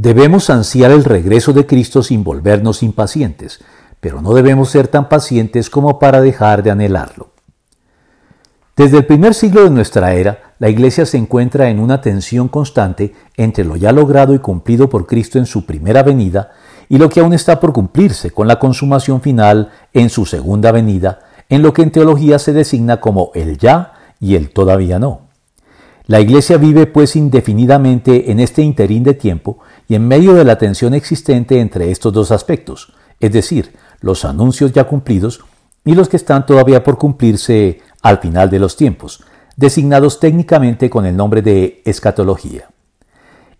Debemos ansiar el regreso de Cristo sin volvernos impacientes, pero no debemos ser tan pacientes como para dejar de anhelarlo. Desde el primer siglo de nuestra era, la Iglesia se encuentra en una tensión constante entre lo ya logrado y cumplido por Cristo en su primera venida y lo que aún está por cumplirse con la consumación final en su segunda venida, en lo que en teología se designa como el ya y el todavía no. La Iglesia vive pues indefinidamente en este interín de tiempo y en medio de la tensión existente entre estos dos aspectos, es decir, los anuncios ya cumplidos y los que están todavía por cumplirse al final de los tiempos, designados técnicamente con el nombre de escatología.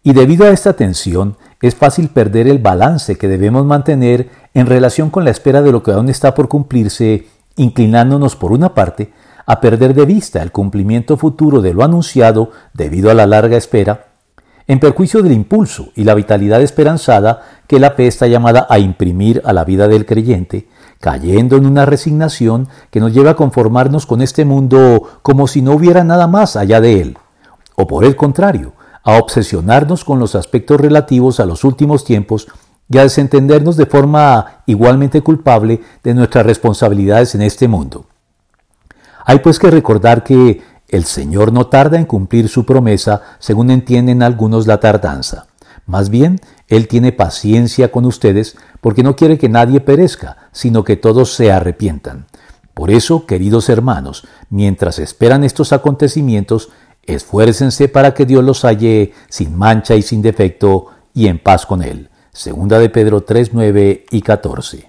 Y debido a esta tensión, es fácil perder el balance que debemos mantener en relación con la espera de lo que aún está por cumplirse, inclinándonos por una parte a perder de vista el cumplimiento futuro de lo anunciado debido a la larga espera, en perjuicio del impulso y la vitalidad esperanzada que la fe está llamada a imprimir a la vida del creyente, cayendo en una resignación que nos lleva a conformarnos con este mundo como si no hubiera nada más allá de él, o por el contrario, a obsesionarnos con los aspectos relativos a los últimos tiempos y a desentendernos de forma igualmente culpable de nuestras responsabilidades en este mundo. Hay pues que recordar que el Señor no tarda en cumplir su promesa, según entienden algunos la tardanza. Más bien, Él tiene paciencia con ustedes porque no quiere que nadie perezca, sino que todos se arrepientan. Por eso, queridos hermanos, mientras esperan estos acontecimientos, esfuércense para que Dios los halle sin mancha y sin defecto y en paz con Él. Segunda de Pedro 3, 9 y 14.